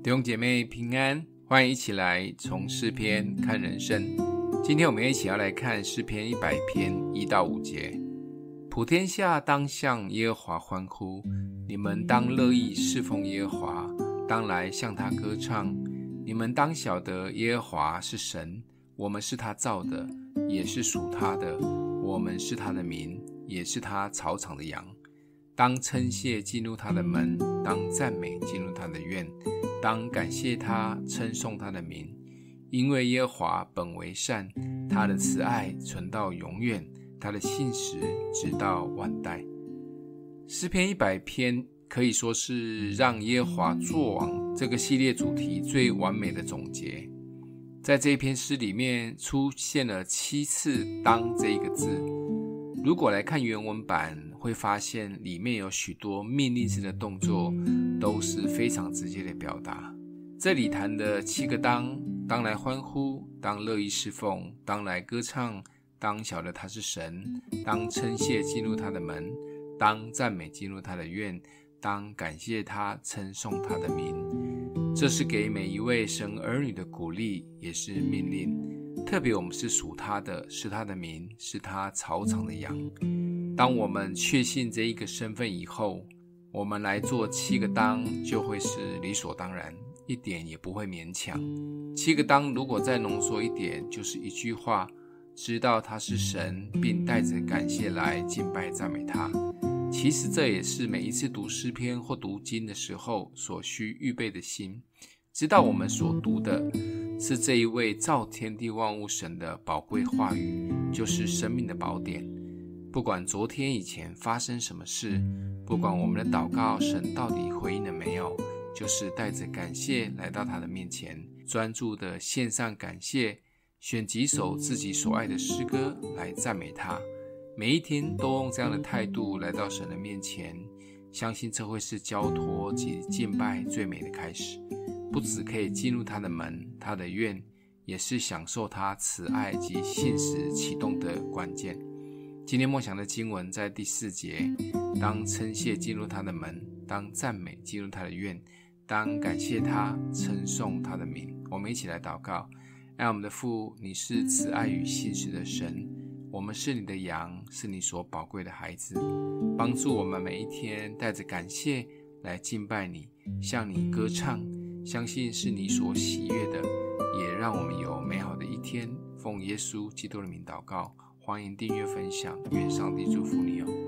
弟兄姐妹平安，欢迎一起来从诗篇看人生。今天我们一起要来看诗篇一百篇一到五节。普天下当向耶和华欢呼，你们当乐意侍奉耶和华，当来向他歌唱。你们当晓得耶和华是神，我们是他造的，也是属他的。我们是他的民，也是他草场的羊。当称谢进入他的门，当赞美进入他的院。当感谢他，称颂他的名，因为耶和华本为善，他的慈爱存到永远，他的信实直到万代。诗篇一百篇可以说是让耶和华作王这个系列主题最完美的总结。在这一篇诗里面出现了七次“当”这一个字，如果来看原文版，会发现里面有许多命令式的动作，都是非常直接的表达。这里谈的七个当：当来欢呼，当乐意侍奉，当来歌唱，当晓得他是神，当称谢进入他的门，当赞美进入他的院，当感谢他，称颂他的名。这是给每一位神儿女的鼓励，也是命令。特别我们是属他的，是他的民，是他草场的羊。当我们确信这一个身份以后，我们来做七个当就会是理所当然，一点也不会勉强。七个当如果再浓缩一点，就是一句话：知道他是神，并带着感谢来敬拜赞美他。其实这也是每一次读诗篇或读经的时候所需预备的心，知道我们所读的是这一位造天地万物神的宝贵话语，就是生命的宝典。不管昨天以前发生什么事，不管我们的祷告神到底回应了没有，就是带着感谢来到他的面前，专注的献上感谢，选几首自己所爱的诗歌来赞美他。每一天都用这样的态度来到神的面前，相信这会是交托及敬拜最美的开始。不只可以进入他的门、他的院，也是享受他慈爱及信实启动的关键。今天默想的经文在第四节，当称谢进入他的门，当赞美进入他的院，当感谢他，称颂他的名。我们一起来祷告：爱我们的父，你是慈爱与信实的神，我们是你的羊，是你所宝贵的孩子。帮助我们每一天带着感谢来敬拜你，向你歌唱，相信是你所喜悦的，也让我们有美好的一天。奉耶稣基督的名祷告。欢迎订阅分享，愿上帝祝福你哦。